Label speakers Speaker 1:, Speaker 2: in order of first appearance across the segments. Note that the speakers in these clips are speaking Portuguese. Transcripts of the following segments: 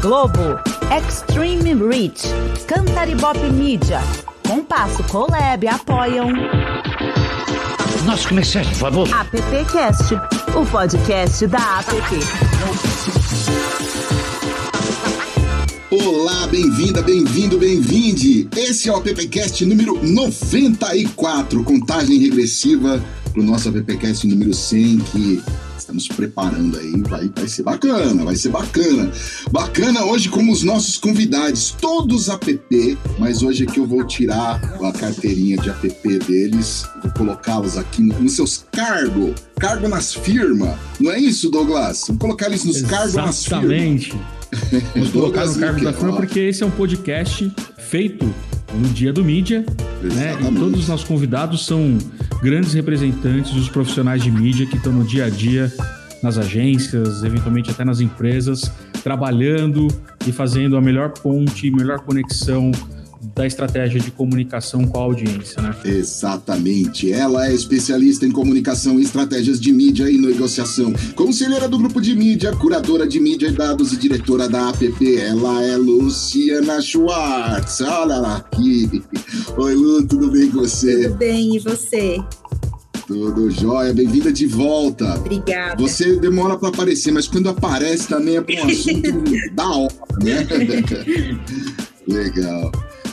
Speaker 1: Globo, Extreme Reach, Cantaribop Media, Compasso Colab apoiam.
Speaker 2: Nosso comerciante, por favor.
Speaker 1: AppCast, o podcast da App.
Speaker 3: Olá, bem-vinda, bem-vindo, bem-vinde. Esse é o AppCast número 94, contagem regressiva para o nosso AppCast número 100, que estamos preparando aí, vai, vai ser bacana, vai ser bacana. Bacana hoje com os nossos convidados, todos app, mas hoje aqui eu vou tirar a carteirinha de app deles, vou colocá-los aqui nos seus cargos, cargo nas firmas. Não é isso, Douglas? Vou colocar eles nos cargos nas firmas.
Speaker 4: Exatamente. Vamos colocar no cargo da firma porque esse é um podcast feito no dia do mídia, né? E todos os nossos convidados são grandes representantes dos profissionais de mídia que estão no dia a dia nas agências, eventualmente até nas empresas, trabalhando e fazendo a melhor ponte, melhor conexão da estratégia de comunicação com a audiência, né?
Speaker 3: Exatamente. Ela é especialista em comunicação e estratégias de mídia e negociação. Conselheira do grupo de mídia, curadora de mídia e dados e diretora da APP. Ela é Luciana Schwartz. Olha lá aqui. Oi, Lu, tudo bem com você?
Speaker 5: Tudo bem, e você?
Speaker 3: Tudo jóia, bem-vinda de volta.
Speaker 5: Obrigada.
Speaker 3: Você demora para aparecer, mas quando aparece também é para um assunto da hora, né? Legal.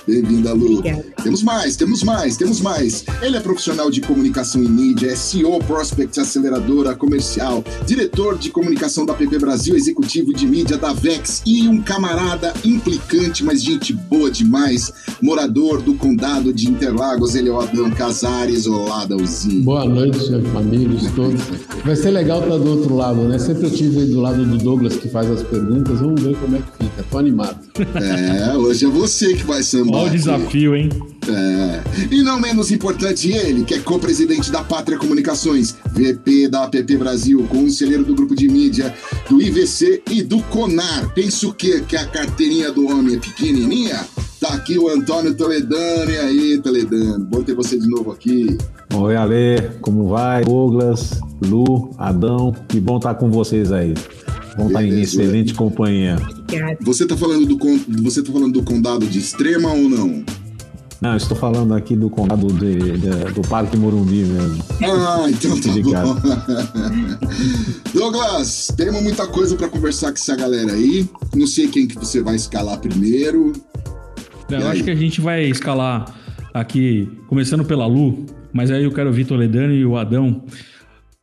Speaker 3: Bem-vinda, Lu.
Speaker 5: Obrigada.
Speaker 3: Temos mais, temos mais, temos mais. Ele é profissional de comunicação e mídia, é CEO Prospect Aceleradora Comercial, diretor de comunicação da PP Brasil, executivo de mídia da Vex e um camarada implicante, mas gente boa demais, morador do condado de Interlagos, ele é o Adão Casares. Olá, Adãozinho.
Speaker 6: Boa noite, amigos todos. Vai ser legal estar do outro lado, né? Sempre eu tive do lado do Douglas que faz as perguntas. Vamos ver como é que fica. Tô animado.
Speaker 3: É, hoje é você que vai sambar.
Speaker 4: Olha o desafio, hein?
Speaker 3: É. E não menos importante, ele, que é co-presidente da Pátria Comunicações, VP da APP Brasil, conselheiro do grupo de mídia, do IVC e do CONAR. Pensa o quê? Que a carteirinha do homem é pequenininha? Tá aqui o Antônio Toledano. E aí, Toledano? Bom ter você de novo aqui.
Speaker 7: Oi, Ale, como vai? Douglas, Lu, Adão, que bom estar com vocês aí. Bom estar em excelente companhia.
Speaker 5: Obrigada.
Speaker 3: Você tá falando do, você tá falando do condado de Extrema ou não?
Speaker 7: Não, eu estou falando aqui do condado de- de- do Parque Morumbi mesmo.
Speaker 3: Ah, então tá
Speaker 7: Obrigado.
Speaker 3: bom. Douglas, temos muita coisa para conversar com essa galera aí. Não sei quem que você vai escalar primeiro.
Speaker 4: Eu
Speaker 3: E aí?
Speaker 4: acho que a gente vai escalar aqui, começando pela Lu, mas aí eu quero ouvir Toledano e o Adão.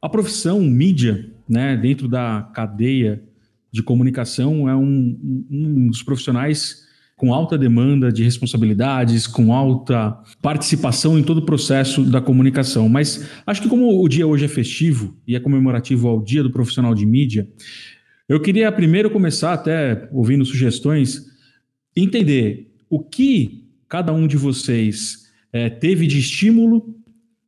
Speaker 4: A profissão mídia, né, dentro da cadeia de comunicação, é um, um dos profissionais com alta demanda de responsabilidades, com alta participação em todo o processo da comunicação. Mas acho que como o dia hoje é festivo e é comemorativo ao Dia do Profissional de Mídia, eu queria primeiro começar até ouvindo sugestões, entender o que cada um de vocês eh, teve de estímulo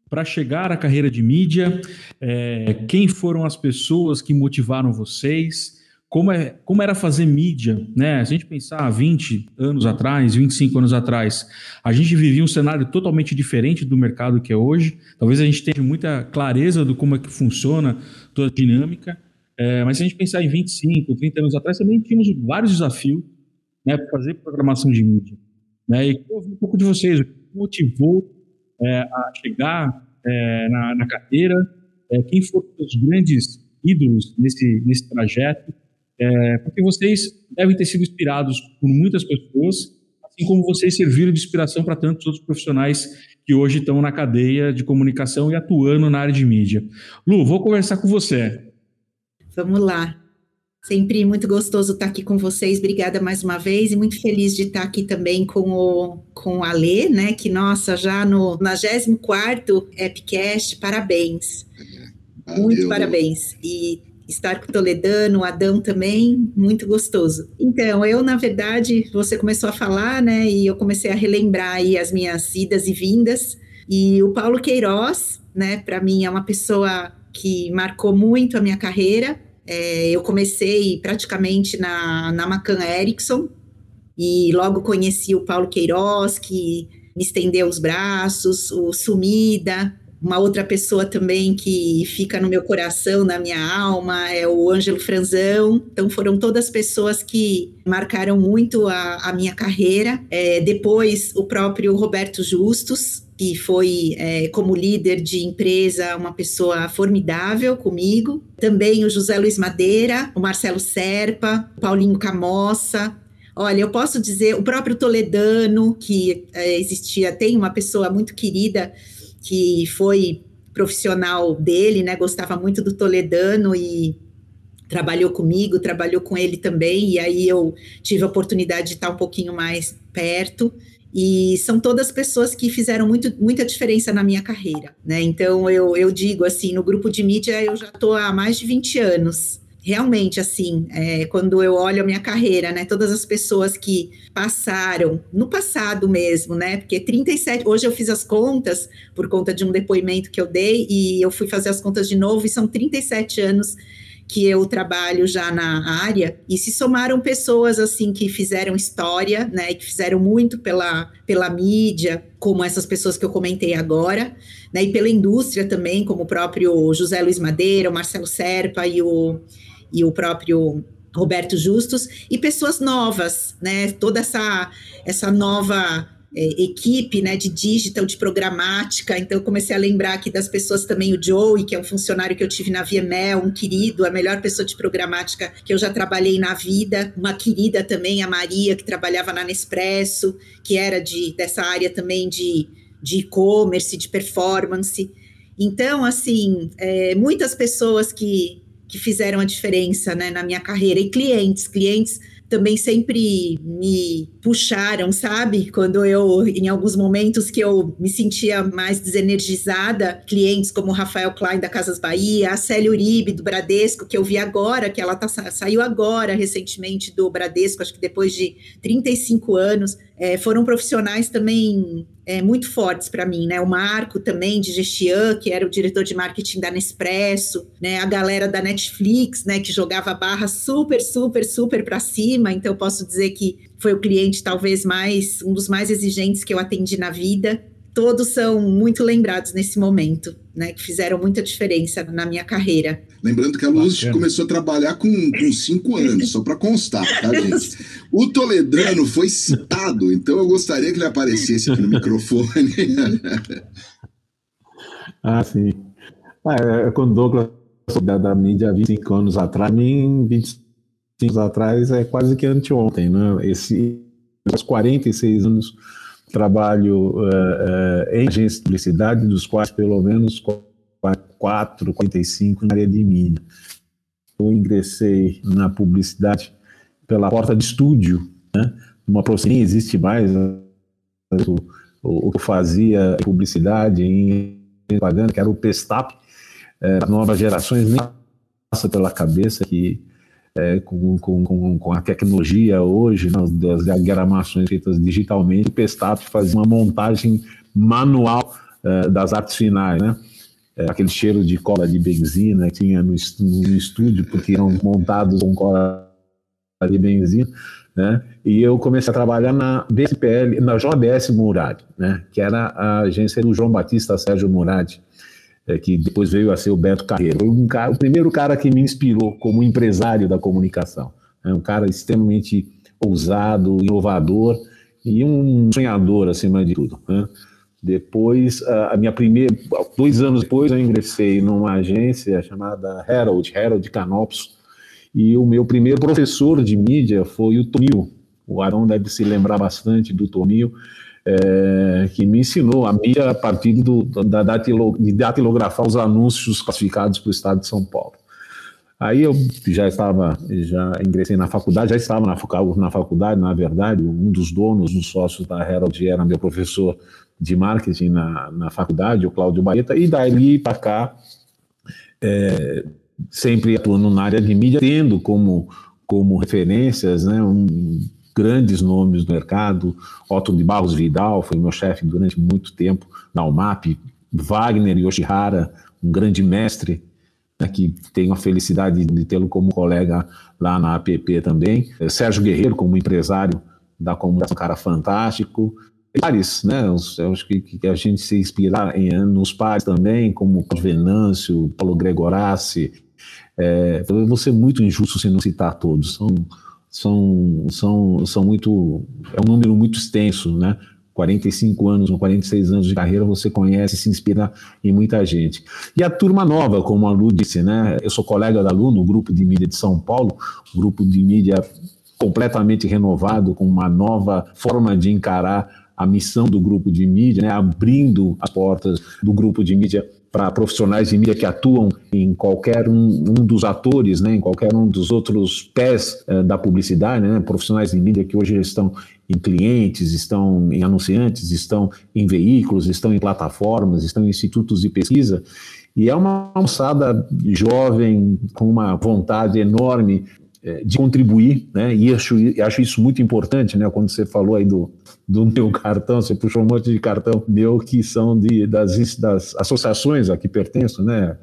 Speaker 4: para chegar à carreira de mídia, eh, quem foram as pessoas que motivaram vocês, como, é, como era fazer mídia, né? Se a gente pensar há 20 anos atrás, 25 anos atrás, a gente vivia um cenário totalmente diferente do mercado que é hoje. Talvez a gente tenha muita clareza do como é que funciona toda a dinâmica, eh, mas se a gente pensar em 25, 30 anos atrás, também tínhamos vários desafios né, para fazer programação de mídia. Né? E queria ouvir um pouco de vocês, o que motivou é, a chegar é, na, na carreira, é, quem foram os grandes ídolos nesse, nesse trajeto, é, porque vocês devem ter sido inspirados por muitas pessoas, assim como vocês serviram de inspiração para tantos outros profissionais que hoje estão na cadeia de comunicação e atuando na área de mídia. Lu, vou conversar com você.
Speaker 5: Vamos lá. Sempre muito gostoso estar aqui com vocês. Obrigada mais uma vez e muito feliz de estar aqui também com o com a Lê, né? Que nossa, já no 94 Epicast, parabéns. Muito
Speaker 3: Valeu.
Speaker 5: parabéns. E estar com o Toledano, o Adão também, muito gostoso. Então, eu, na verdade, você começou a falar, né? E eu comecei a relembrar aí as minhas idas e vindas. E o Paulo Queiroz, né, para mim é uma pessoa que marcou muito a minha carreira. É, eu comecei praticamente na, na Macan Erickson e logo conheci o Paulo Queiroz, que me estendeu os braços, o Sumida, uma outra pessoa também que fica no meu coração, na minha alma, é o Ângelo Franzão. Então, foram todas pessoas que marcaram muito a, a minha carreira. É, depois, o próprio Roberto Justus, que foi, é, como líder de empresa, uma pessoa formidável comigo. Também o José Luiz Madeira, o Marcelo Serpa, o Paulinho Camossa, Olha, eu posso dizer, o próprio Toledano, que é, existia, tem uma pessoa muito querida que foi profissional dele, né? Gostava muito do Toledano e trabalhou comigo, trabalhou com ele também, e aí eu tive a oportunidade de estar um pouquinho mais perto. E são todas pessoas que fizeram muito, muita diferença na minha carreira, né? Então eu, eu digo assim, no grupo de mídia eu já estou há mais de 20 anos realmente, assim, é, quando eu olho a minha carreira, né, todas as pessoas que passaram, no passado mesmo, né, porque 37, hoje eu fiz as contas por conta de um depoimento que eu dei e eu fui fazer as contas de novo e são 37 anos que eu trabalho já na área e se somaram pessoas assim que fizeram história, né, que fizeram muito pela, pela mídia, como essas pessoas que eu comentei agora, né, e pela indústria também, como o próprio José Luiz Madeira, o Marcelo Serpa e o e o próprio Roberto Justus, e pessoas novas, né? Toda essa, essa nova é, equipe né, de digital, de programática. Então, eu comecei a lembrar aqui das pessoas também, o Joey, que é um funcionário que eu tive na VML, um querido, a melhor pessoa de programática que eu já trabalhei na vida. Uma querida também, a Maria, que trabalhava na Nespresso, que era de, dessa área também de de e-commerce, de performance. Então, assim, é, muitas pessoas que, que fizeram a diferença né, na minha carreira. E clientes, clientes também sempre me puxaram, sabe? Quando eu, em alguns momentos que eu me sentia mais desenergizada, clientes como o Rafael Klein da Casas Bahia, a Célia Uribe do Bradesco, que eu vi agora, que ela tá, saiu agora recentemente do Bradesco, acho que depois de 35 anos, é, foram profissionais também é, muito fortes para mim, né? O Marco também, de Gestian, que era o diretor de marketing da Nespresso, né? A galera da Netflix, né? Que jogava barra super, super, super para cima. Então, posso dizer que foi o cliente talvez mais, um dos mais exigentes que eu atendi na vida todos são muito lembrados nesse momento, né? Que fizeram muita diferença na minha carreira.
Speaker 3: Lembrando que a Luz Bacana. começou a trabalhar com, com cinco anos, só para constar, tá, gente? O Toledano foi citado, então eu gostaria que ele aparecesse aqui no microfone.
Speaker 7: ah, sim. Ah, é, quando o Douglas da, da mídia 25 anos atrás, mim, 25 anos atrás é quase que anteontem, né? Esse, 46 anos trabalho uh, uh, em agências de publicidade, dos quais pelo menos 4, 45 na área de mídia. Eu ingressei na publicidade pela porta de estúdio, né? uma profissão nem existe mais. Né? O, que eu fazia publicidade em propaganda, que era o Pestap, as novas gerações nem passa pela cabeça que é, com, com, com, a tecnologia hoje, né, das diagramações feitas digitalmente, o Pestap fazia uma montagem manual é, das artes finais, né? É, aquele cheiro de cola de benzina que tinha no, no estúdio, porque eram montados com cola de benzina, né? E eu comecei a trabalhar na BSPL, na JBS Murad, né? Que era a agência do João Batista Sérgio Murad, é, que depois veio a ser o Beto Carreiro. Foi um cara, o primeiro cara que me inspirou como empresário da comunicação. É um cara extremamente ousado, inovador e um sonhador acima de tudo. Né? Depois, a minha primeira, dois anos depois, eu ingressei numa agência chamada Herald, Herald Canopus, e o meu primeiro professor de mídia foi o Tomil. O Arão deve se lembrar bastante do Tomil é, que me ensinou a mídia a partir do, da datilo, de datilografar os anúncios classificados para o Estado de São Paulo. Aí eu já estava, já ingressei na faculdade, já estava na, faculdade, na verdade, um dos donos, um sócios da Herald era meu professor de marketing na, na faculdade, o Cláudio Baeta, e dali para cá, é, sempre atuando na área de mídia, tendo como, como referências né, um, grandes nomes do mercado, Otto de Barros Vidal foi meu chefe durante muito tempo na UMAP, Wagner Yoshihara, um grande mestre, né, que tenho a felicidade de tê-lo como colega lá na APP também, Sérgio Guerreiro como empresário da comunicação, cara fantástico, pares, né? Eu acho que, que, a gente se inspirar em, nos pares também, como Venâncio, Paulo Gregorassi. É, eu vou ser muito injusto se não citar todos. São, são, são, são muito. É um número muito extenso, né? 45 anos, 46 anos de carreira, você conhece, se inspira em muita gente. E a turma nova, como a Lu disse, né? Eu sou colega da Lu no grupo de mídia de São Paulo, grupo de mídia completamente renovado, com uma nova forma de encarar a missão do grupo de mídia, né? abrindo as portas do grupo de mídia para profissionais de mídia que atuam em qualquer um, um, dos atores, né, em qualquer um dos outros pés eh, da publicidade, né, profissionais de mídia que hoje estão em clientes, estão em anunciantes, estão em veículos, estão em plataformas, estão em institutos de pesquisa. E é uma moçada jovem, com uma vontade enorme de contribuir, né? E acho, acho isso muito importante, né? Quando você falou aí do, do meu cartão, você puxou um monte de cartão meu que são de, das, das associações a que pertenço, né?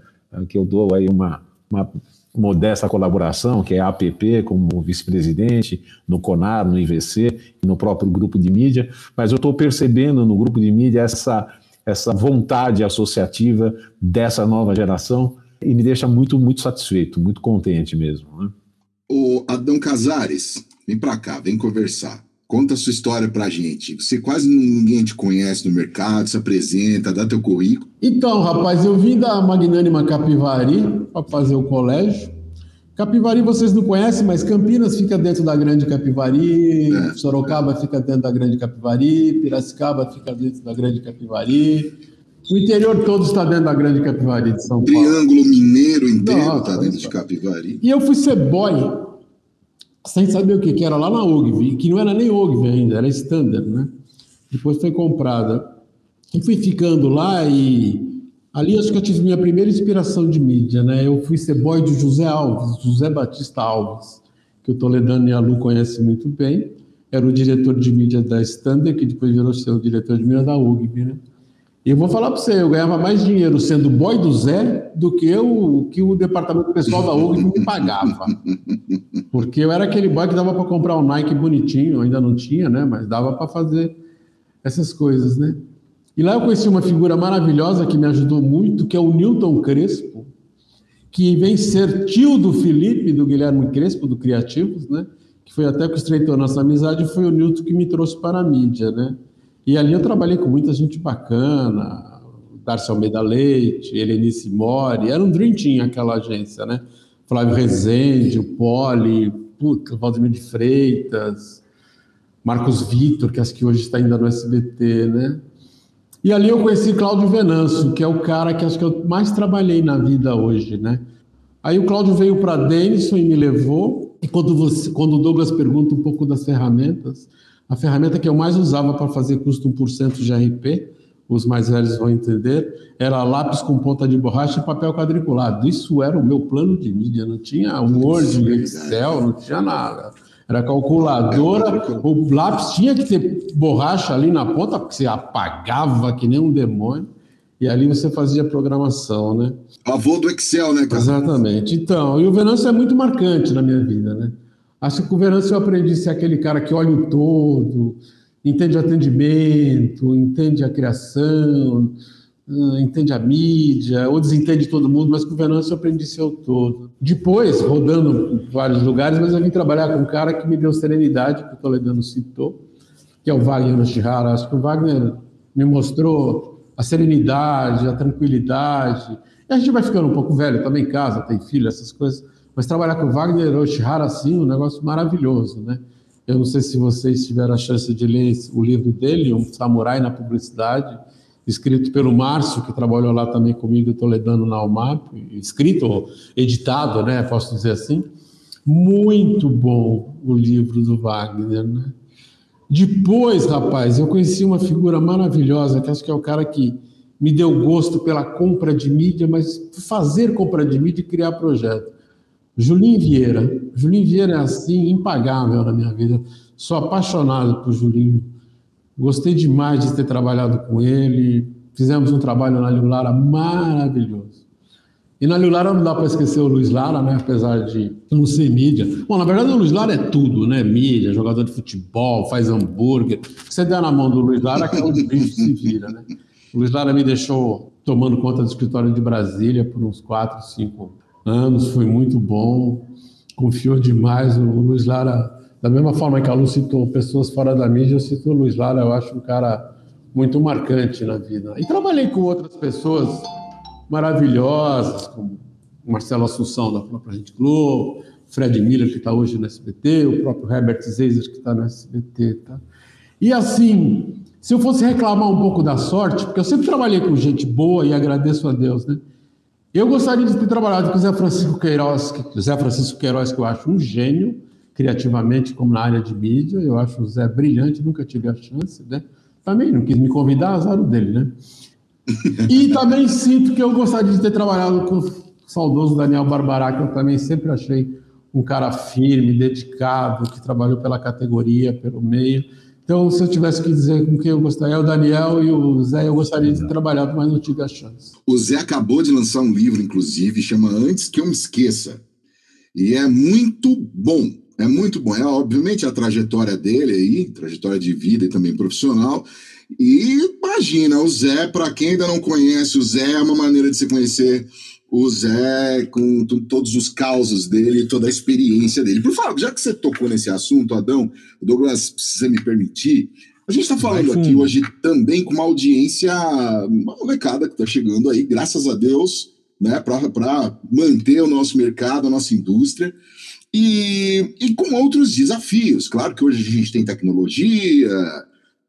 Speaker 7: Que eu dou aí uma, uma modesta colaboração, que é a APP, como vice-presidente, no CONAR, no IVC, no próprio grupo de mídia, mas eu estou percebendo no grupo de mídia essa, essa vontade associativa dessa nova geração e me deixa muito, muito satisfeito, muito contente mesmo. Né?
Speaker 3: O Adão Casares, vem para cá, vem conversar. Conta a sua história pra gente. Você quase ninguém te conhece no mercado, se apresenta, dá teu currículo.
Speaker 6: Então, rapaz, eu vim da Magnânima Capivari para fazer o colégio. Capivari vocês não conhecem, mas Campinas fica dentro da Grande Capivari, é. Sorocaba fica dentro da Grande Capivari, Piracicaba fica dentro da Grande Capivari. O interior todo está dentro da Grande Capivari de São Paulo.
Speaker 3: Triângulo Mineiro inteiro está dentro de Capivari.
Speaker 6: E eu fui ser boy, sem saber o que, que era, lá na Ogvi, que não era nem Ogvi ainda, era Standard, né? Depois foi comprada. E fui ficando lá e ali acho que eu tive minha primeira inspiração de mídia, né? Eu fui ser boy de José Alves, José Batista Alves, que o Toledano e a Lu conhecem muito bem. Era o diretor de mídia da Standard, que depois virou ser o diretor de mídia da UGB, né? E eu vou falar para você, eu ganhava mais dinheiro sendo boy do Zé do que o que o departamento pessoal da UG me pagava. Porque eu era aquele boy que dava para comprar um Nike bonitinho, ainda não tinha, né? Mas dava para fazer essas coisas, né? E lá eu conheci uma figura maravilhosa que me ajudou muito, que é o Newton Crespo, que vem ser tio do Felipe, do Guilherme Crespo, do Criativos, né? Que foi até que estreitou nossa amizade, foi o Newton que me trouxe para a mídia, né? E ali eu trabalhei com muita gente bacana, Darcy Almeida Leite, Helenice Mori, era um dream team aquela agência, né? Flávio Rezende, o Poli, puta, Valdemir de Freitas, Marcos Vitor, que acho que hoje está ainda no SBT, né? E ali eu conheci Cláudio Venâncio, que é o cara que acho que eu mais trabalhei na vida hoje, né? Aí o Cláudio veio para Denison e me levou. E quando, você, quando o Douglas pergunta um pouco das ferramentas, a ferramenta que eu mais usava para fazer custo 1% de RP, os mais velhos vão entender, era lápis com ponta de borracha e papel quadriculado. Isso era o meu plano de mídia, não tinha Word, Excel, não tinha nada. Era calculadora, o lápis tinha que ter borracha ali na ponta, porque você apagava que nem um demônio, e ali você fazia programação, né?
Speaker 3: Avô do Excel, né,
Speaker 6: cara? Exatamente. Então, e o Venâncio é muito marcante na minha vida, né? O Venâncio eu aprendi a ser aquele cara que olha o todo, entende o atendimento, entende a criação, ah, entende a mídia, ou desentende todo mundo, mas Venâncio eu aprendi a ser o todo. Depois, rodando vários lugares, mas eu vim trabalhar com um cara que me deu serenidade, que o Toledano citou, que é o Wagner Noshihara. Acho que o Wagner me mostrou a serenidade, a tranquilidade. E a gente vai ficando um pouco velho, também em casa, tem filho, essas coisas. Mas trabalhar com Wagner Oshihara, assim, um negócio maravilhoso, né? Eu não sei se vocês tiveram a chance de ler o livro dele, Um Samurai na Publicidade, escrito pelo Márcio, que trabalhou lá também comigo, Toledano na UMAP, escrito, editado, né? Posso dizer assim. Muito bom o livro do Wagner, né? Depois, rapaz, eu conheci uma figura maravilhosa, que acho que é o cara que me deu gosto pela compra de mídia, mas fazer compra de mídia e criar projeto. Julinho Vieira. Julinho Vieira é assim, impagável na minha vida. Sou apaixonado por Julinho. Gostei demais de ter trabalhado com ele. Fizemos um trabalho na Lara maravilhoso. E na Lara não dá para esquecer o Luiz Lara, né? Apesar de não ser mídia. Bom, na verdade o Luiz Lara é tudo, né? Mídia, jogador de futebol, faz hambúrguer. Você der na mão do Luiz Lara, que é onde o bicho se vira, né? O Luiz Lara me deixou tomando conta do escritório de Brasília por uns 4, 5 anos, foi muito bom, confiou demais. O Luiz Lara, da mesma forma que a Lu citou pessoas fora da mídia, eu cito o Luiz Lara, eu acho um cara muito marcante na vida. E trabalhei com outras pessoas maravilhosas, como Marcelo Assunção, da própria Rede Globo, Fred Miller, que está hoje no SBT, o próprio Herbert Zeiser, que está no SBT. Tá? E assim, se eu fosse reclamar um pouco da sorte, porque eu sempre trabalhei com gente boa e agradeço a Deus, né? Eu gostaria de ter trabalhado com o Zé Francisco Queiroz, que, Zé Francisco Queiroz, que eu acho um gênio, criativamente, como na área de mídia. Eu acho o Zé brilhante, nunca tive a chance, né? Também não quis me convidar, azar o dele, né? E também sinto que eu gostaria de ter trabalhado com o saudoso Daniel Barbará, que eu também sempre achei um cara firme, dedicado, que trabalhou pela categoria, pelo meio. Então, se eu tivesse que dizer com quem eu gostaria, é o Daniel e o Zé, eu gostaria de ter trabalhado, mas não tive a chance.
Speaker 3: O Zé acabou de lançar um livro, inclusive, chama Antes que eu me esqueça. E é muito bom. É muito bom. É, obviamente, a trajetória dele aí, trajetória de vida e também profissional. E imagina, o Zé, para quem ainda não conhece, o Zé é uma maneira de se conhecer o Zé com todos os causos dele, toda a experiência dele. Por favor, já que você tocou nesse assunto, Adão, Douglas, se você me permitir, a gente está falando aqui hoje também com uma audiência, uma molecada que está chegando aí, graças a Deus, né, para manter o nosso mercado, a nossa indústria. E, e com outros desafios. Claro que hoje a gente tem tecnologia,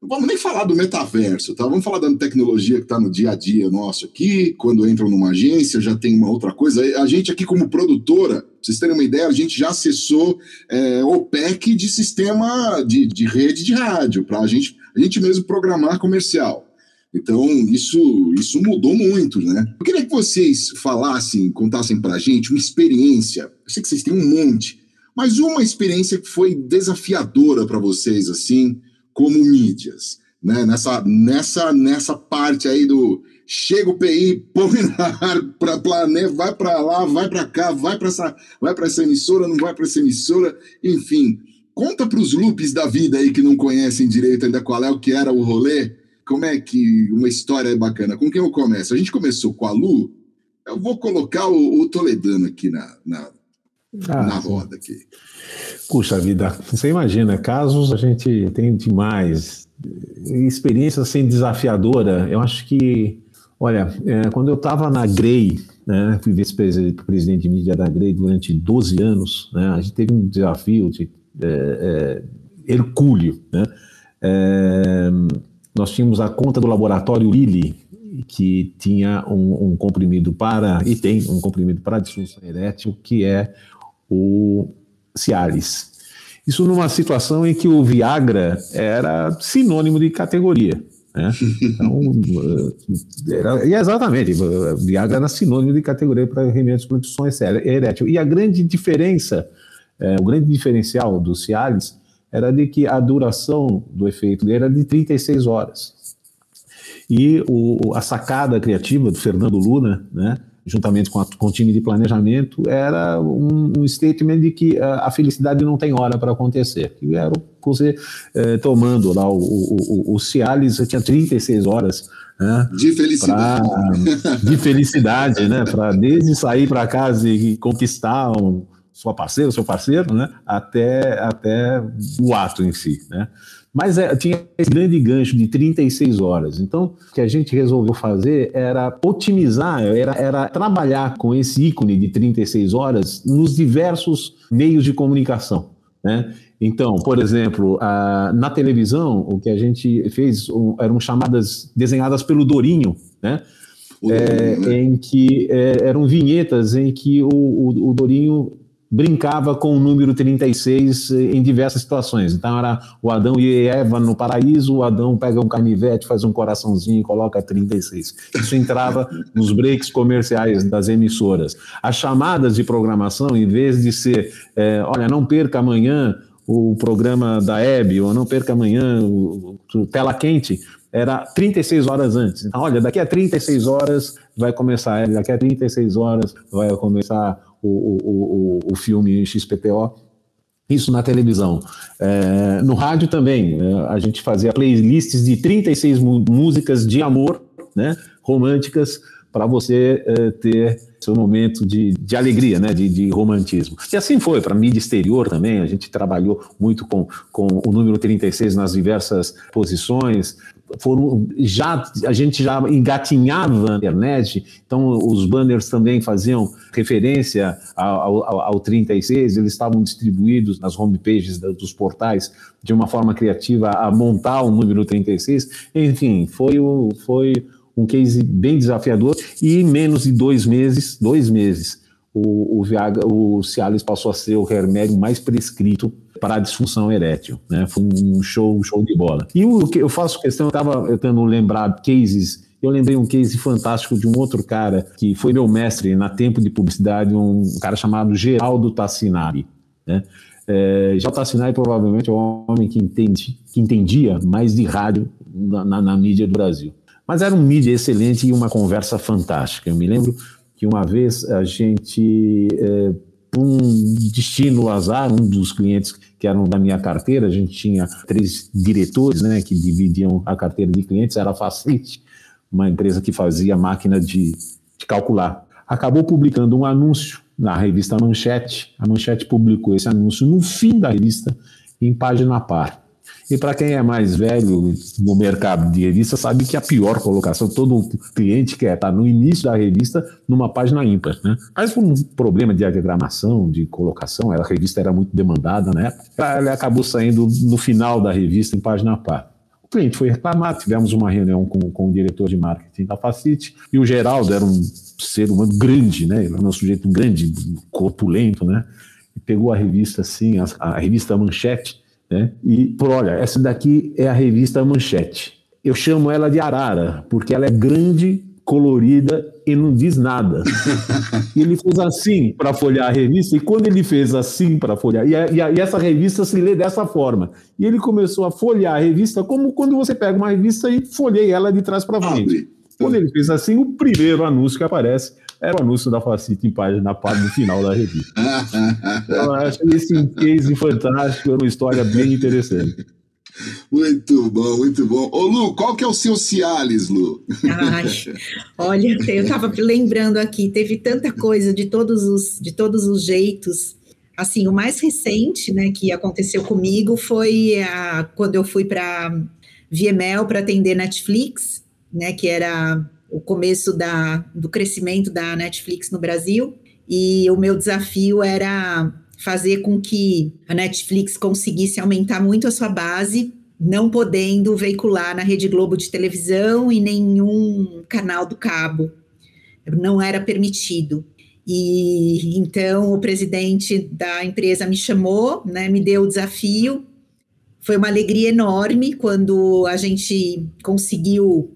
Speaker 3: não vamos nem falar do metaverso, tá? Vamos falar da tecnologia que está no dia a dia nosso aqui. Quando entram numa agência, já tem uma outra coisa. A gente aqui, como produtora, pra vocês terem uma ideia, a gente já acessou é, OPEC de sistema de, de rede de rádio, para a gente, a gente mesmo programar comercial. Então, isso, isso mudou muito, né? Eu queria que vocês falassem, contassem para a gente uma experiência. Eu sei que vocês têm um monte, mas uma experiência que foi desafiadora para vocês, assim, como mídias, né? Nessa, nessa, nessa parte aí do chega o PI, põe na ar para planeta, vai para lá, vai para cá, vai para essa, vai para essa emissora, não vai para essa emissora, enfim. Conta para os loops da vida aí que não conhecem direito ainda qual é o que era o rolê. Como é que uma história é bacana? Com quem eu começo? A gente começou com a Lu. Eu vou colocar o, o Toledano aqui na, na, ah, na roda aqui.
Speaker 7: Puxa vida, você imagina, casos a gente tem demais. Experiência assim desafiadora, eu acho que, olha, é, quando eu estava na Grey, né, fui vice-presidente de mídia da Grey durante 12 anos, né, a gente teve um desafio de é, é, hercúleo, né, é, nós tínhamos a conta do laboratório Lilly, que tinha um, um, comprimido para, e tem um comprimido para disfunção erétil, que é o Cialis. Isso numa situação em que o Viagra era sinônimo de categoria. Né? Então, eh, era, exatamente, Viagra era sinônimo de categoria para remédios para disfunção erétil. E a grande diferença, é, o grande diferencial do Cialis era de que a duração do efeito dele era de 36 horas. E o, a sacada criativa do Fernando Luna, né, juntamente com, a, com o time de planejamento, era um, um statement de que a, a, felicidade não tem hora para acontecer. Que era você eh, tomando lá o, o, o, o Cialis, tinha 36 horas. Né,
Speaker 3: de felicidade.
Speaker 7: Pra, de felicidade, né? Para desde sair para casa e conquistar um, sua parceira, seu parceiro, né? Até, até o ato em si, né? Mas é, tinha esse grande gancho de 36 horas. Então, o que a gente resolveu fazer era otimizar, era, era trabalhar com esse ícone de 36 horas nos diversos meios de comunicação. Né? Então, por exemplo, a, na televisão, o que a gente fez um, eram chamadas desenhadas pelo Dorinho, né? É, em que é, eram vinhetas em que o, o, o Dorinho brincava com o número 36 em diversas situações. Então era o Adão e Eva no paraíso, o Adão pega um carnivete, faz um coraçãozinho e coloca 36. Isso entrava nos breaks comerciais das emissoras. As chamadas de programação, em vez de ser, é, olha, não perca amanhã o programa da Hebe, ou não perca amanhã o, o Tela Quente, era 36 horas antes. Então, olha, daqui a 36 horas vai começar, daqui a 36 horas vai começar o, o, o, o filme XPTO. Isso na televisão. É, no rádio também, né, a gente fazia playlists de 36 músicas de amor, né, românticas, para você é, ter seu momento de, de alegria, né, de, de romantismo. E assim foi, para mídia exterior também, a gente trabalhou muito com, com o número 36 nas diversas posições, foram já a gente já engatinhava na internet, então os banners também faziam referência ao, ao, ao 36, eles estavam distribuídos nas homepages dos portais de uma forma criativa a montar o número 36, enfim, foi, o, foi um case bem desafiador e em menos de dois meses, dois meses, o, o, Viagra, o Cialis passou a ser o remédio mais prescrito para a disfunção erétil, né? Foi um show, um show de bola. E o que eu faço questão, eu estava tentando lembrar cases eu lembrei um case fantástico de um outro cara que foi meu mestre na tempo de publicidade, um cara chamado Geraldo Tassinari. Né? É, Geraldo Tassinari provavelmente é o homem que, entende, que entendia mais de rádio na, na, na, mídia do Brasil. Mas era um mídia excelente e uma conversa fantástica. Eu me lembro que uma vez a gente, é, um destino azar, um dos clientes que eram da minha carteira, a gente tinha três diretores né, que dividiam a carteira de clientes, era a Facility, uma empresa que fazia máquina de, de calcular. Acabou publicando um anúncio na revista Manchete. A Manchete publicou esse anúncio no fim da revista, em página par. E para quem é mais velho no mercado de revista, sabe que a pior colocação, todo cliente quer estar no início da revista numa página ímpar. Né? Mas por um problema de diagramação, de colocação, a revista era muito demandada na época, ela acabou saindo no final da revista em página par. O cliente foi reclamar, tivemos uma reunião com, com o diretor de marketing da Facite, e o Geraldo era um ser humano grande, né? Ele era um sujeito grande, corpulento, né? E pegou a revista assim, a, a revista Manchete, né? E, por olha, essa daqui é a revista Manchete. Eu chamo ela de Arara, porque ela é grande, colorida e não diz nada. e ele fez assim para folhear a revista, e quando ele fez assim para folhear, e, a, e, a, e, essa revista se lê dessa forma. E ele começou a folhear a revista como quando você pega uma revista e folheia ela de trás para frente. Quando ele fez assim, o primeiro anúncio que aparece era o anúncio da Facita em página parte no final da revista. eu acho esse um case fantástico, é uma história bem interessante.
Speaker 3: Muito bom, muito bom. Ô Lu, qual que é o seu Cialis, Lu?
Speaker 5: Ai, olha, eu estava lembrando aqui, teve tanta coisa de todos os, de todos os jeitos. Assim, o mais recente, né, que aconteceu comigo foi a, quando eu fui para VML para atender Netflix, né, que era o começo da, do crescimento da Netflix no Brasil, e o meu desafio era fazer com que a Netflix conseguisse aumentar muito a sua base, não podendo veicular na Rede Globo de televisão e nenhum canal do cabo. Não era permitido. E então o presidente da empresa me chamou, né, me deu o desafio. Foi uma alegria enorme quando a gente conseguiu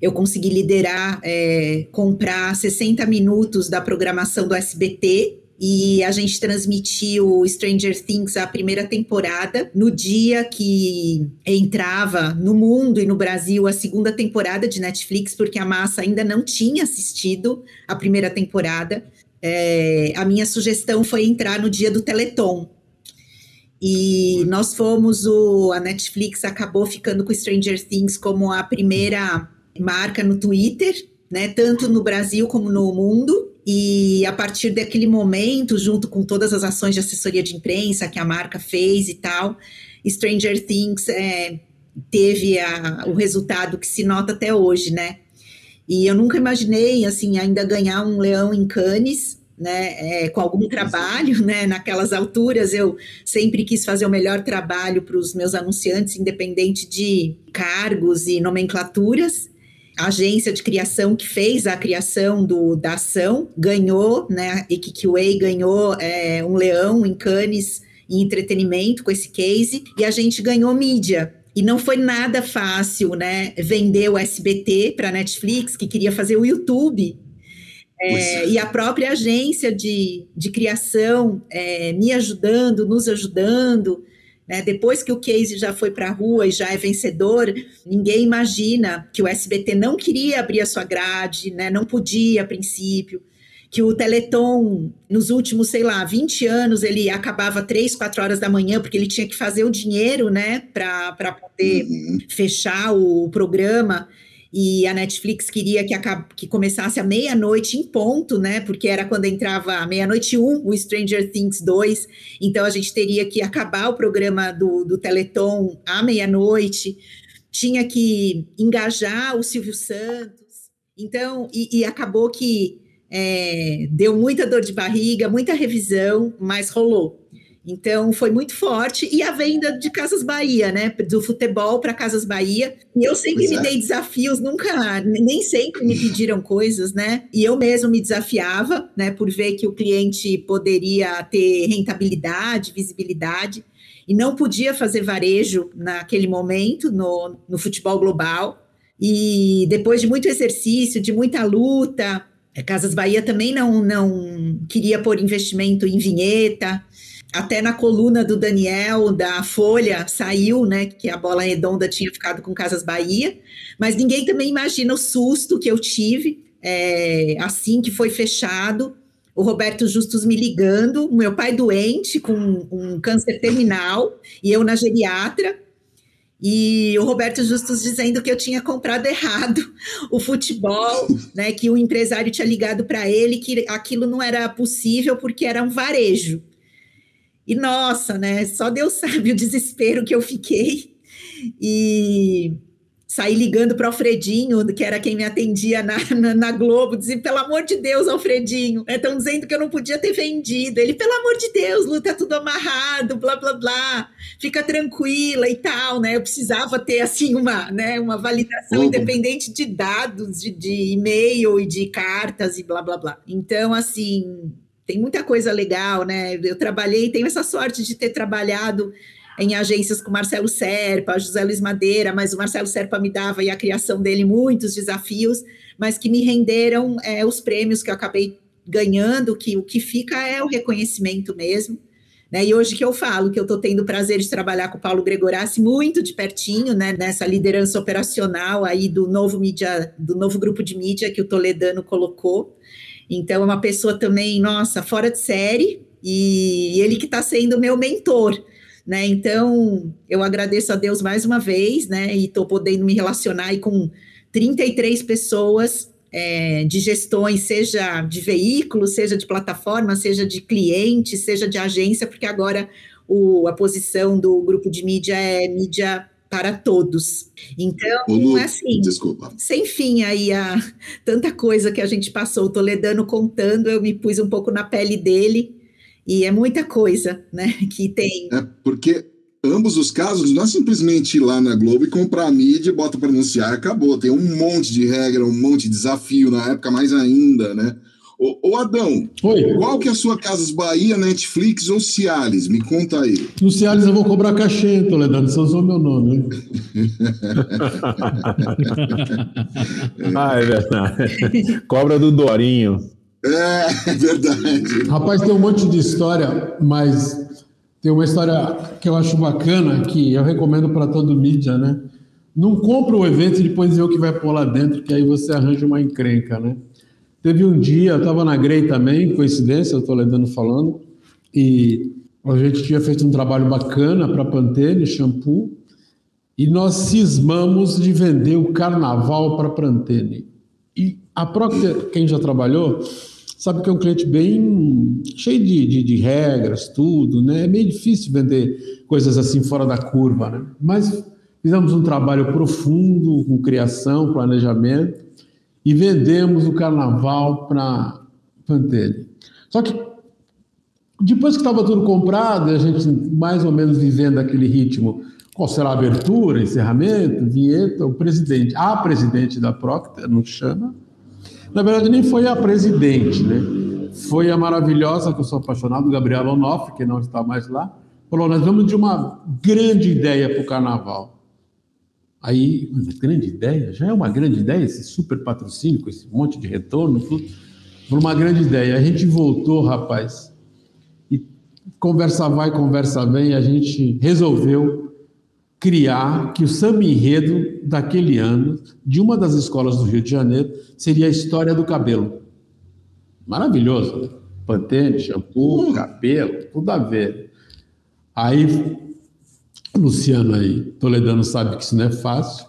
Speaker 5: eu consegui liderar, é, comprar 60 minutos da programação do SBT e a gente transmitiu Stranger Things a primeira temporada no dia que entrava no mundo e no Brasil a segunda temporada de Netflix, porque a massa ainda não tinha assistido a primeira temporada. É, a minha sugestão foi entrar no dia do Teleton. E nós fomos, o, a Netflix acabou ficando com Stranger Things como a primeira marca no Twitter, né, tanto no Brasil como no mundo. E a partir daquele momento, junto com todas as ações de assessoria de imprensa que a marca fez e tal, Stranger Things é, teve a, o resultado que se nota até hoje, né? E eu nunca imaginei, assim, ainda ganhar um leão em Cannes, né, é, com algum trabalho, né, naquelas alturas eu sempre quis fazer o melhor trabalho para os meus anunciantes, independente de cargos e nomenclaturas, agência de criação que fez a criação do, da ação ganhou, né? A Equikiway ganhou é, um leão em Cannes em entretenimento com esse case e a gente ganhou mídia. E não foi nada fácil, né? Vender o SBT para a Netflix, que queria fazer o YouTube. É, e a própria agência de, de criação é, me ajudando, nos ajudando. Né? Depois que o Casey já foi para a rua e já é vencedor, ninguém imagina que o SBT não queria abrir a sua grade, né? não podia a princípio que o Teleton, nos últimos, sei lá, 20 anos, ele acabava três, quatro horas da manhã, porque ele tinha que fazer o dinheiro, né, para poder uhum. fechar o programa. E a Netflix queria que, que começasse à meia-noite em ponto, né? Porque era quando entrava meia-noite um, o Stranger Things 2. Então a gente teria que acabar o programa do, do Teleton à meia-noite. Tinha que engajar o Silvio Santos. Então, e, e acabou que é, deu muita dor de barriga, muita revisão, mas rolou. Então foi muito forte e a venda de Casas Bahia, né? Do futebol para Casas Bahia. E eu sempre pois me é. dei desafios, nunca, nem sempre me pediram coisas, né? E eu mesmo me desafiava, né? Por ver que o cliente poderia ter rentabilidade, visibilidade e não podia fazer varejo naquele momento no, no futebol global. E depois de muito exercício, de muita luta, Casas Bahia também não, não queria pôr investimento em vinheta. Até na coluna do Daniel, da Folha, saiu, né, que a bola redonda tinha ficado com Casas Bahia, mas ninguém também imagina o susto que eu tive é, assim que foi fechado. O Roberto Justus me ligando, meu pai doente com um câncer terminal e eu na geriatra. E o Roberto Justus dizendo que eu tinha comprado errado o futebol, né? Que o empresário tinha ligado para ele que aquilo não era possível porque era um varejo. E nossa, né? Só Deus sabe o desespero que eu fiquei. E saí ligando para o Alfredinho, que era quem me atendia na, na, na Globo, dizendo, pelo amor de Deus, Alfredinho, estão né, dizendo que eu não podia ter vendido. Ele, pelo amor de Deus, Lu, tá tudo amarrado, blá, blá, blá, fica tranquila e tal, né? Eu precisava ter, assim, uma, né, uma validação uhum. independente de dados, de, de e-mail e de cartas e blá, blá, blá. Então, assim, tem muita coisa legal, né? Eu trabalhei, tenho essa sorte de ter trabalhado em agências com Marcelo Serpa, José Luiz Madeira, mas o Marcelo Serpa me dava e a criação dele muitos desafios, mas que me renderam é, os prêmios que eu acabei ganhando, que o que fica é o reconhecimento mesmo. Né, e hoje que eu falo que eu estou tendo o prazer de trabalhar com o Paulo Gregorassi muito de pertinho, né, nessa liderança operacional aí do novo mídia, do novo grupo de mídia que o Toledano colocou. Então é uma pessoa também, nossa, fora de série, e ele que está sendo meu mentor. Né? Então, eu agradeço a Deus mais uma vez, né? E estou podendo me relacionar com 33 pessoas é, de gestões, seja de veículos, seja de plataforma, seja de cliente, seja de agência, porque agora o, a posição do grupo de mídia é mídia para todos. Então, é assim, desculpa. sem fim aí a tanta coisa que a gente passou, o Toledano contando, eu me pus um pouco na pele dele e é muita coisa, né, que tem.
Speaker 3: É porque ambos os casos não é simplesmente ir lá na Globo e comprar a mídia, bota para anunciar, acabou. Tem um monte de regra, um monte de desafio, na época mais ainda, né? Ô, ô Adão, Oi. qual que é a sua Casas Bahia, Netflix ou Cialis? Me conta aí.
Speaker 6: No Cialis eu vou cobrar cachê, Toledano, você usou meu nome.
Speaker 7: ah, é verdade. Cobra do Dorinho.
Speaker 3: É, é verdade.
Speaker 6: Rapaz, tem um monte de história, mas tem uma história que eu acho bacana, que eu recomendo para todo mídia, né? Não compra o evento e depois vê o que vai pôr lá dentro, que aí você arranja uma encrenca, né? Teve um dia, eu estava na Grey também, coincidência, eu estou lembrando falando, e a gente tinha feito um trabalho bacana para Pantene, shampoo, e nós cismamos de vender o carnaval para Pantene. E a Procter, quem já trabalhou, sabe que é um cliente bem cheio de, de, de, regras, tudo, né? É meio difícil vender coisas assim fora da curva, né? Mas fizemos um trabalho profundo com criação, planejamento e vendemos o carnaval para Pantene. Só que depois que estava tudo comprado, a gente mais ou menos vivendo aquele ritmo, qual será a abertura, encerramento, vinheta, o presidente, a presidente da Procter, nos chama, na verdade, nem foi a presidente, né? Foi a maravilhosa, que eu sou apaixonado, Gabriela Onoff, que não está mais lá, falou: nós vamos de uma grande ideia para o carnaval. Aí, grande ideia? Já é uma grande ideia, esse super patrocínio, com esse monte de retorno, tudo. Foi uma grande ideia. A gente voltou, rapaz, e conversa vai, conversa vem, a gente resolveu criar que o samba enredo daquele ano, de uma das escolas do Rio de Janeiro, seria a história do cabelo. Maravilhoso, né? Pantene, shampoo, cabelo, tudo a ver. Aí, Luciano aí, Toledano sabe que isso não é fácil.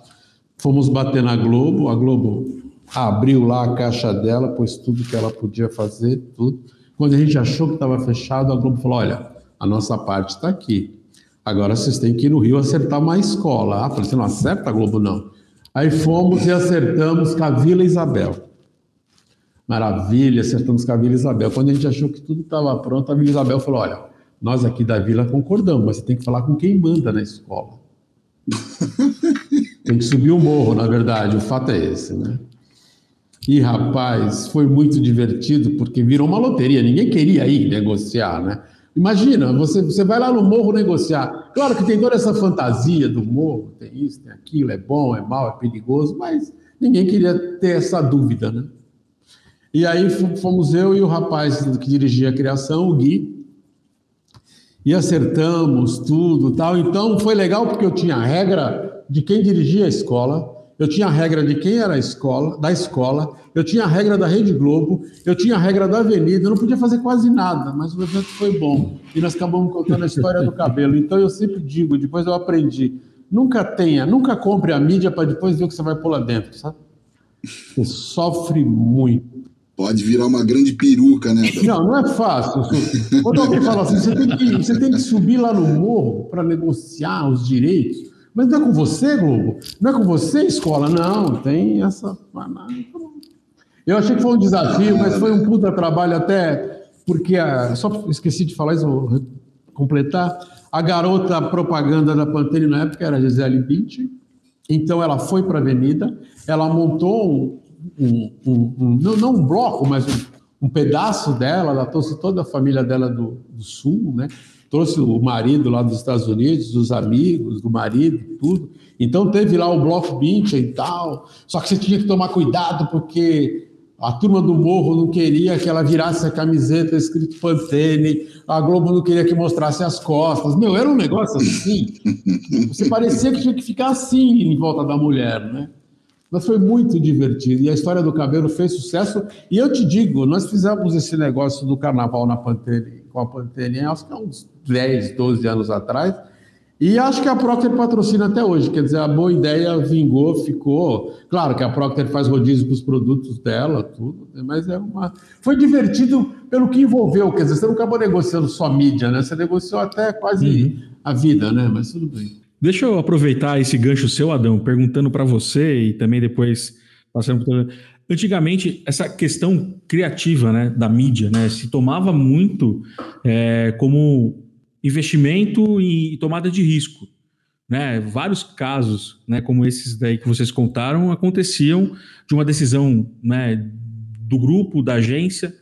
Speaker 6: Fomos bater na Globo, a Globo abriu lá a caixa dela, pôs tudo que ela podia fazer, tudo. Quando a gente achou que estava fechado, a Globo falou: olha, a nossa parte está aqui. Agora vocês têm que ir no Rio acertar uma escola. Ah, falei, você não acerta a Globo, não. Aí fomos e acertamos com a Vila Isabel. Maravilha, acertamos com a Vila Isabel. Quando a gente achou que tudo estava pronto, a Vila Isabel falou: olha, nós aqui da Vila concordamos, mas você tem que falar com quem manda na escola. tem que subir o morro, na verdade, o fato é esse, né? E rapaz, foi muito divertido porque virou uma loteria, ninguém queria ir negociar, né? Imagina, você, você vai lá no morro negociar. Claro que tem toda essa fantasia do morro, tem isso, tem aquilo, é bom, é mal, é perigoso, mas ninguém queria ter essa dúvida, né? E aí fomos eu e o rapaz que dirigia a criação, o Gui, e acertamos tudo tal. Então foi legal porque eu tinha a regra de quem dirigia a escola, eu tinha a regra de quem era a escola, da escola, eu tinha a regra da Rede Globo, eu tinha a regra da Avenida, eu não podia fazer quase nada, mas o evento foi bom. E nós acabamos contando a história do cabelo. Então eu sempre digo, depois eu aprendi, nunca tenha, nunca compre a mídia para depois ver o que você vai pôr lá dentro, sabe? Você sofre muito.
Speaker 3: Pode virar uma grande peruca, né?
Speaker 6: Não, não é fácil. Quando alguém fala assim, você tem que, você tem que subir lá no morro para negociar os direitos. Mas não é com você, Globo? Não é com você, escola? Não, tem essa. Eu achei que foi um desafio, mas foi um puta trabalho até porque a, só esqueci de falar isso, vou completar. A garota propaganda da Pantene na época era Gisele Bündchen. Então ela foi para a Avenida, ela montou um, um, um, não, não, um bloco, mas um, um, pedaço dela, ela trouxe toda a família dela do, do, sul, né? Trouxe o marido lá dos Estados Unidos, os amigos do marido, tudo. Então teve lá o bloco 20 e tal. Só que você tinha que tomar cuidado porque a turma do morro não queria que ela virasse a camiseta escrito Pantene, a Globo não queria que mostrasse as costas. Meu, era um negócio assim. Você parecia que tinha que ficar assim em volta da mulher, né? Mas foi muito divertido. E a história do cabelo fez sucesso. E eu te digo, nós fizemos esse negócio do carnaval na Pantene, com a Pantene, acho que há uns 10, 12 anos atrás. E acho que a Procter patrocina até hoje. Quer dizer, a boa ideia vingou, ficou. Claro que a Procter faz rodízio com os produtos dela, tudo, né? mas é uma. Foi divertido pelo que envolveu. Quer dizer, você não acabou negociando só mídia, né? Você negociou até quase uhum. a vida, né? Mas tudo bem.
Speaker 4: Deixa eu aproveitar esse gancho seu, Adão, perguntando para você e também depois passando por. Antigamente, essa questão criativa né, da mídia né, se tomava muito é, como investimento e tomada de risco. Né? Vários casos, né, como esses daí que vocês contaram, aconteciam de uma decisão né, do grupo, da agência.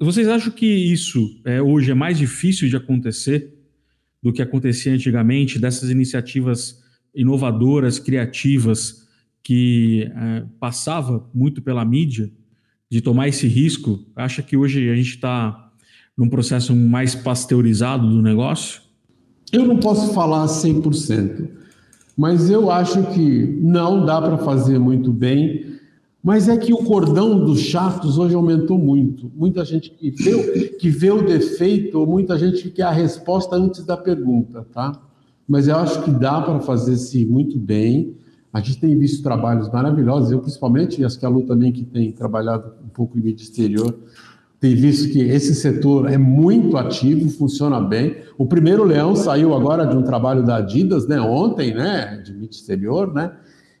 Speaker 4: Vocês acham que isso é, hoje é mais difícil de acontecer? Do que acontecia antigamente, dessas iniciativas inovadoras, criativas, que é, passava muito pela mídia, de tomar esse risco? Acha que hoje a gente está num processo mais pasteurizado do negócio?
Speaker 6: Eu não posso falar 100%, mas eu acho que não dá para fazer muito bem mas é que o cordão dos chatos hoje aumentou muito. Muita gente que vê, que vê o defeito, ou muita gente que quer a resposta antes da pergunta, tá? Mas eu acho que dá para fazer sim muito bem. A gente tem visto trabalhos maravilhosos, eu principalmente, e acho que a Lu também, que tem trabalhado um pouco em mídia exterior, tem visto que esse setor é muito ativo, funciona bem. O primeiro leão saiu agora de um trabalho da Adidas, né, ontem, né, de mídia exterior, né,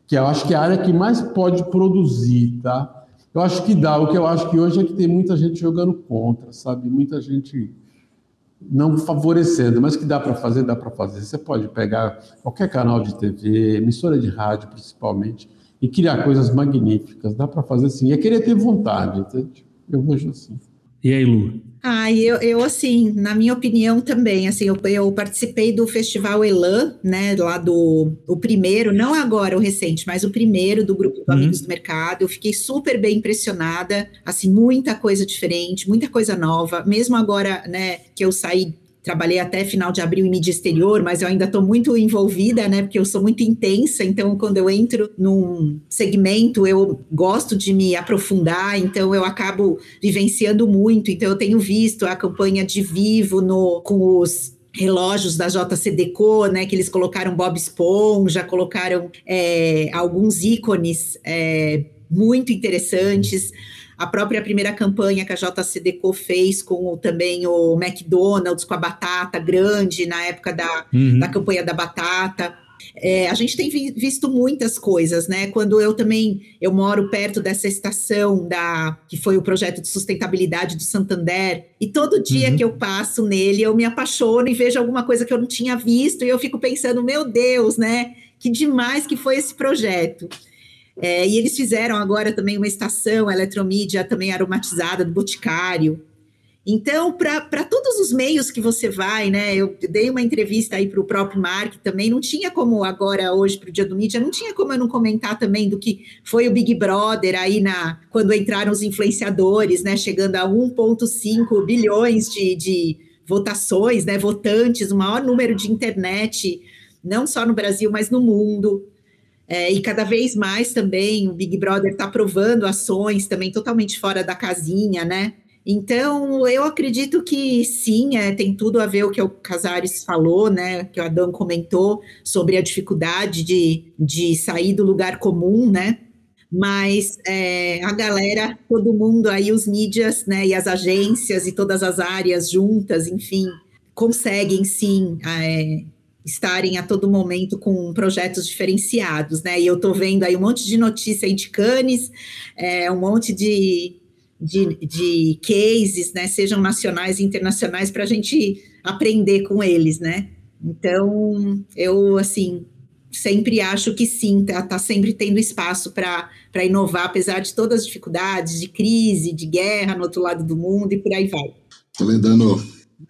Speaker 6: que eu acho que é a área que mais pode produzir, tá? Eu acho que dá. O que eu acho que hoje é que tem muita gente jogando contra, sabe? Muita gente não favorecendo, mas que dá para fazer, dá para fazer. Você pode pegar qualquer canal de TV, emissora de rádio principalmente, e criar coisas magníficas. Dá para fazer sim. É querer ter vontade, entende? Eu vejo assim.
Speaker 4: E aí, Lu?
Speaker 5: Ah, eu, eu assim, na minha opinião também, assim, eu, eu participei do Festival Elan, né, lá do o primeiro, não agora o recente, mas o primeiro do grupo do uhum. Amigos do Mercado. Eu fiquei super bem impressionada, assim, muita coisa diferente, muita coisa nova. Mesmo agora, né, que eu saí trabalhei até final de abril em mídia exterior, mas eu ainda estou muito envolvida, né? Porque eu sou muito intensa, então quando eu entro num segmento, eu gosto de me aprofundar, então eu acabo vivenciando muito. Então eu tenho visto a campanha de Vivo no, com os relógios da JCDecO, né, que eles colocaram Bob Esponja, colocaram é, alguns ícones é, muito interessantes. A própria primeira campanha que a JCDecO fez com o, também o McDonald's, com a batata grande, na época da, uhum. da campanha da batata. É, a gente tem vi visto muitas coisas, né? Quando eu também eu moro perto dessa estação da que foi o projeto de sustentabilidade do Santander, e todo dia uhum. que eu passo nele eu me apaixono e vejo alguma coisa que eu não tinha visto e eu fico pensando, meu Deus, né? Que demais que foi esse projeto. É, e eles fizeram agora também uma estação eletromídia também aromatizada do Boticário. Então, para todos os meios que você vai, né? Eu dei uma entrevista aí para o próprio Mark também, não tinha como agora, hoje, para o dia do mídia, não tinha como eu não comentar também do que foi o Big Brother aí na quando entraram os influenciadores, né? Chegando a 1,5 bilhões de, de votações, né? Votantes, o maior número de internet, não só no Brasil, mas no mundo. É, e cada vez mais também o Big Brother está aprovando ações também totalmente fora da casinha, né? Então, eu acredito que sim, é, tem tudo a ver o que o Casares falou, né? Que o Adão comentou sobre a dificuldade de, de sair do lugar comum, né? Mas é, a galera, todo mundo aí, os mídias, né? E as agências e todas as áreas juntas, enfim, conseguem sim é, estarem a todo momento com projetos diferenciados, né? E eu tô vendo aí um monte de notícia aí de Cannes, é, um monte de de, de cases, né, sejam nacionais e internacionais, para a gente aprender com eles, né? Então, eu, assim, sempre acho que sim, tá, tá sempre tendo espaço para inovar, apesar de todas as dificuldades, de crise, de guerra no outro lado do mundo e por aí vai.
Speaker 3: Toledano,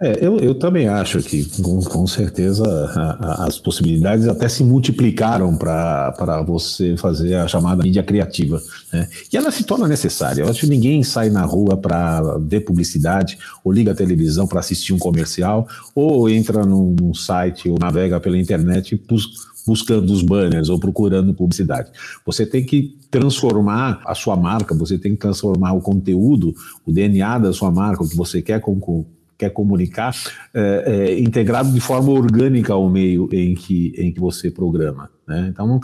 Speaker 7: é, eu, eu também acho que, com, com certeza, a, a, as possibilidades até se multiplicaram para você fazer a chamada mídia criativa. Né? E ela se torna necessária. Eu acho que ninguém sai na rua para ver publicidade, ou liga a televisão para assistir um comercial, ou entra num, num site ou navega pela internet bus, buscando os banners ou procurando publicidade. Você tem que transformar a sua marca, você tem que transformar o conteúdo, o DNA da sua marca, o que você quer com, quer comunicar, é, é, integrado de forma orgânica ao meio em que, em que você programa. Né? Então,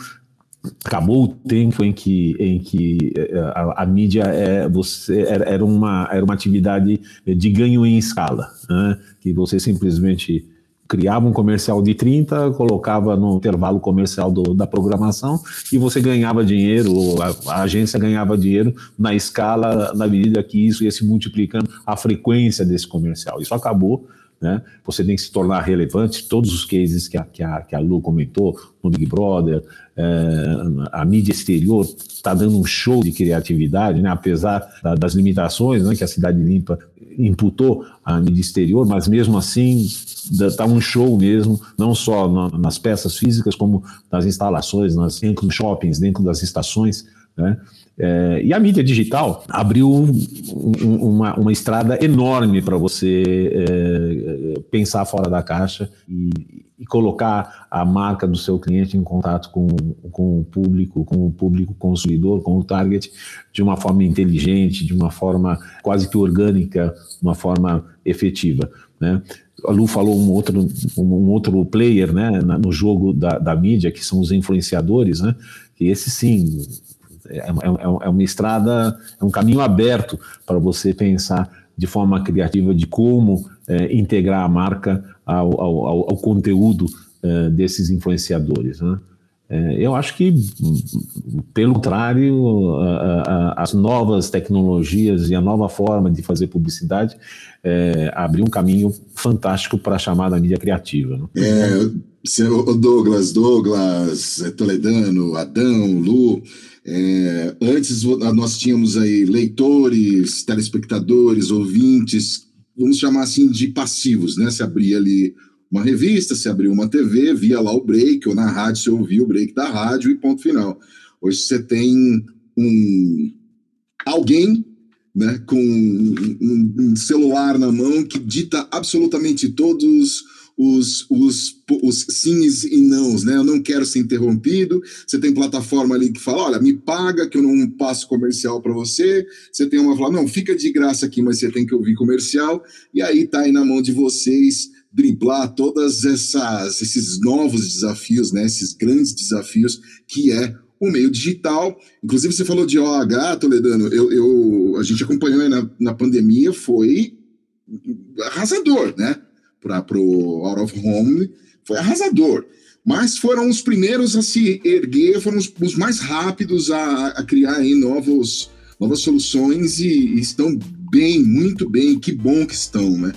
Speaker 7: acabou o tempo em que, em que é, a, a mídia é, você, era, era, uma, era uma atividade de ganho em escala, né? que você simplesmente criava um comercial de 30, colocava no intervalo comercial do, da programação e você ganhava dinheiro, a, a, agência ganhava dinheiro na escala, na medida que isso ia se multiplicando a frequência desse comercial. Isso acabou. Né? Você tem que se tornar relevante. Todos os cases que a, que a, que a Lu comentou, no Big Brother, é, a mídia exterior está dando um show de criatividade, né? apesar da, das limitações né, que a Cidade Limpa imputou à mídia exterior, mas mesmo assim está um show mesmo, não só na, nas peças físicas, como nas instalações, nas, dentro dos shoppings, dentro das estações. Né? É, e a mídia digital abriu um, uma, uma, estrada enorme para você é, pensar fora da caixa e, e, colocar a marca do seu cliente em contato com, com o público, com o público consumidor, com o target, de uma forma inteligente, de uma forma quase que orgânica, uma forma efetiva. Né? A Lu falou um outro, um outro player né, no jogo da, da mídia, que são os influenciadores, né? que esse sim é, é, é, uma estrada, é um caminho aberto para você pensar de forma criativa de como é, integrar a marca ao, ao, ao conteúdo é, desses influenciadores. Né? É, eu acho que, pelo contrário, a, a, as novas tecnologias e a nova forma de fazer publicidade é, abriu um caminho fantástico para a chamada mídia criativa. Né?
Speaker 3: É, Douglas, Douglas, Toledano, Adão, Lu, é, antes nós tínhamos aí leitores, telespectadores, ouvintes, vamos chamar assim de passivos, né? Se abria ali uma revista, se abriu uma TV, via lá o break, ou na rádio você ouvia o break da rádio e ponto final. Hoje você tem um alguém né, com um, um celular na mão que dita absolutamente todos os, os, os sims e nãos, né? Eu não quero ser interrompido. Você tem plataforma ali que fala: olha, me paga que eu não passo comercial para você. Você tem uma que fala: não, fica de graça aqui, mas você tem que ouvir comercial. E aí tá aí na mão de vocês driblar todas essas esses novos desafios, né? Esses grandes desafios que é o meio digital. Inclusive, você falou de OH, Toledano. Eu, eu, a gente acompanhou na, na pandemia, foi arrasador, né? Para o Out of Home, foi arrasador. Mas foram os primeiros a se erguer, foram os, os mais rápidos a, a, criar aí novos, novas soluções e, e, estão bem, muito bem, que bom que estão, né?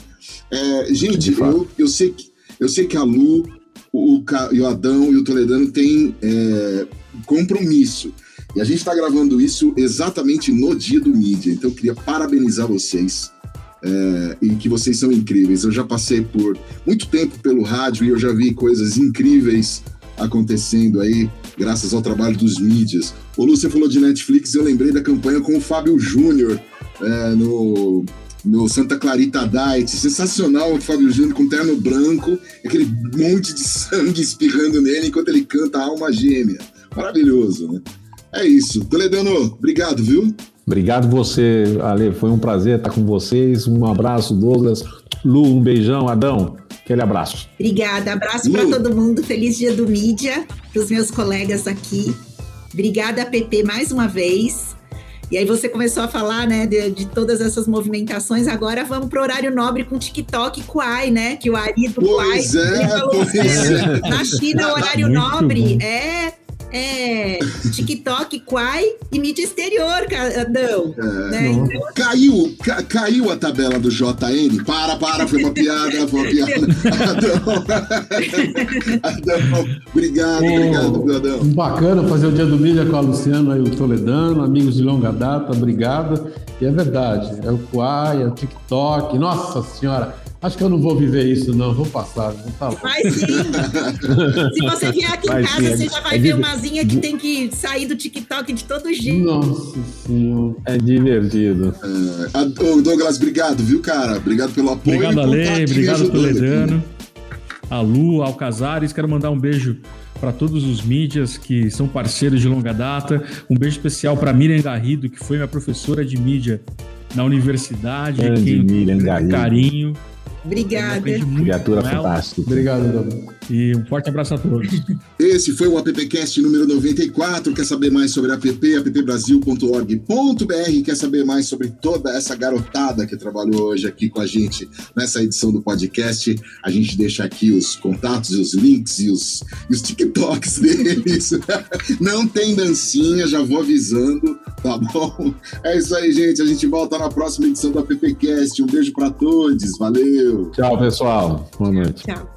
Speaker 3: É, gente, eu, eu, sei que, eu sei que a Lu, o, o, Adão e o Toledano têm é, compromisso. E a gente está gravando isso exatamente no dia do mídia. Então eu queria parabenizar vocês é, e que vocês são incríveis. Eu já passei por muito tempo pelo rádio e eu já vi coisas incríveis acontecendo aí, graças ao trabalho dos mídias. O Lúcio falou de Netflix, eu lembrei da campanha com o Fábio Júnior é, no, no Santa Clarita Diet. Sensacional o Fábio Júnior com terno branco, aquele monte de sangue espirrando nele enquanto ele canta Alma Gêmea. Maravilhoso, né? É isso. Toledano, obrigado, viu?
Speaker 7: Obrigado você, Ale. Foi um prazer estar com vocês. Um abraço, Douglas. Lu, um beijão. Adão, aquele abraço.
Speaker 5: Obrigada. Abraço para todo mundo. Feliz dia do mídia, para os meus colegas aqui. Obrigada, PP, mais uma vez. E aí você começou a falar, né, de, de todas essas movimentações. Agora vamos para o horário nobre com TikTok e Kuai, né? Que o Ari do
Speaker 3: pois
Speaker 5: Kuai
Speaker 3: é,
Speaker 5: falou,
Speaker 3: pois é.
Speaker 5: na China, o horário
Speaker 4: Muito
Speaker 5: nobre
Speaker 4: bom.
Speaker 5: é é, TikTok, Quai e mídia exterior, Adão.
Speaker 3: É.
Speaker 5: né? Então,
Speaker 3: Caiu, ca- caiu a tabela do JN? Para, para, foi uma piada, foi uma piada. Adão, Adão obrigado, obrigado, meu Adão.
Speaker 6: Bacana fazer o dia do mídia com a Luciana e o Toledano, amigos de longa data, obrigado. E é verdade, é o Quai, é o TikTok, nossa senhora, acho que eu não vou viver isso não, vou passar, não tá.
Speaker 5: Mas sim. Se você vier aqui
Speaker 7: Vai
Speaker 5: em casa,
Speaker 7: sim, é-
Speaker 5: você já vai
Speaker 7: é
Speaker 5: ver
Speaker 7: de-
Speaker 5: umazinha que tem que sair do TikTok de todo jeito.
Speaker 6: Nossa senhora.
Speaker 7: É divertido.
Speaker 3: É, Douglas, obrigado, viu, cara? Obrigado pelo apoio.
Speaker 4: Obrigado, Ale.
Speaker 3: me
Speaker 4: Obrigado. Toledano. A Lu, ao Casares. Quero mandar um beijo para todos os mídias que são parceiros de longa data. Um beijo especial para Miriam Garrido, que foi minha professora de mídia na universidade.
Speaker 7: Grande
Speaker 4: que
Speaker 7: Miriam Garrido.
Speaker 4: carinho.
Speaker 5: Obrigada.
Speaker 7: Criatura fantástica.
Speaker 6: Obrigado, Dom.
Speaker 4: E um forte abraço a todos.
Speaker 3: Esse foi o AppCast número 94. Quer saber mais sobre a app? appbrasil.org.br. Quer saber mais sobre toda essa garotada que trabalhou hoje aqui com a gente nessa edição do podcast? A gente deixa aqui os contatos, e os links e os, e os TikToks deles. Não tem dancinha, já vou avisando, tá bom? É isso aí, gente. A gente volta na próxima edição do AppCast. Um beijo para todos. Valeu!
Speaker 7: Tchau, pessoal. Boa noite.
Speaker 5: Tchau.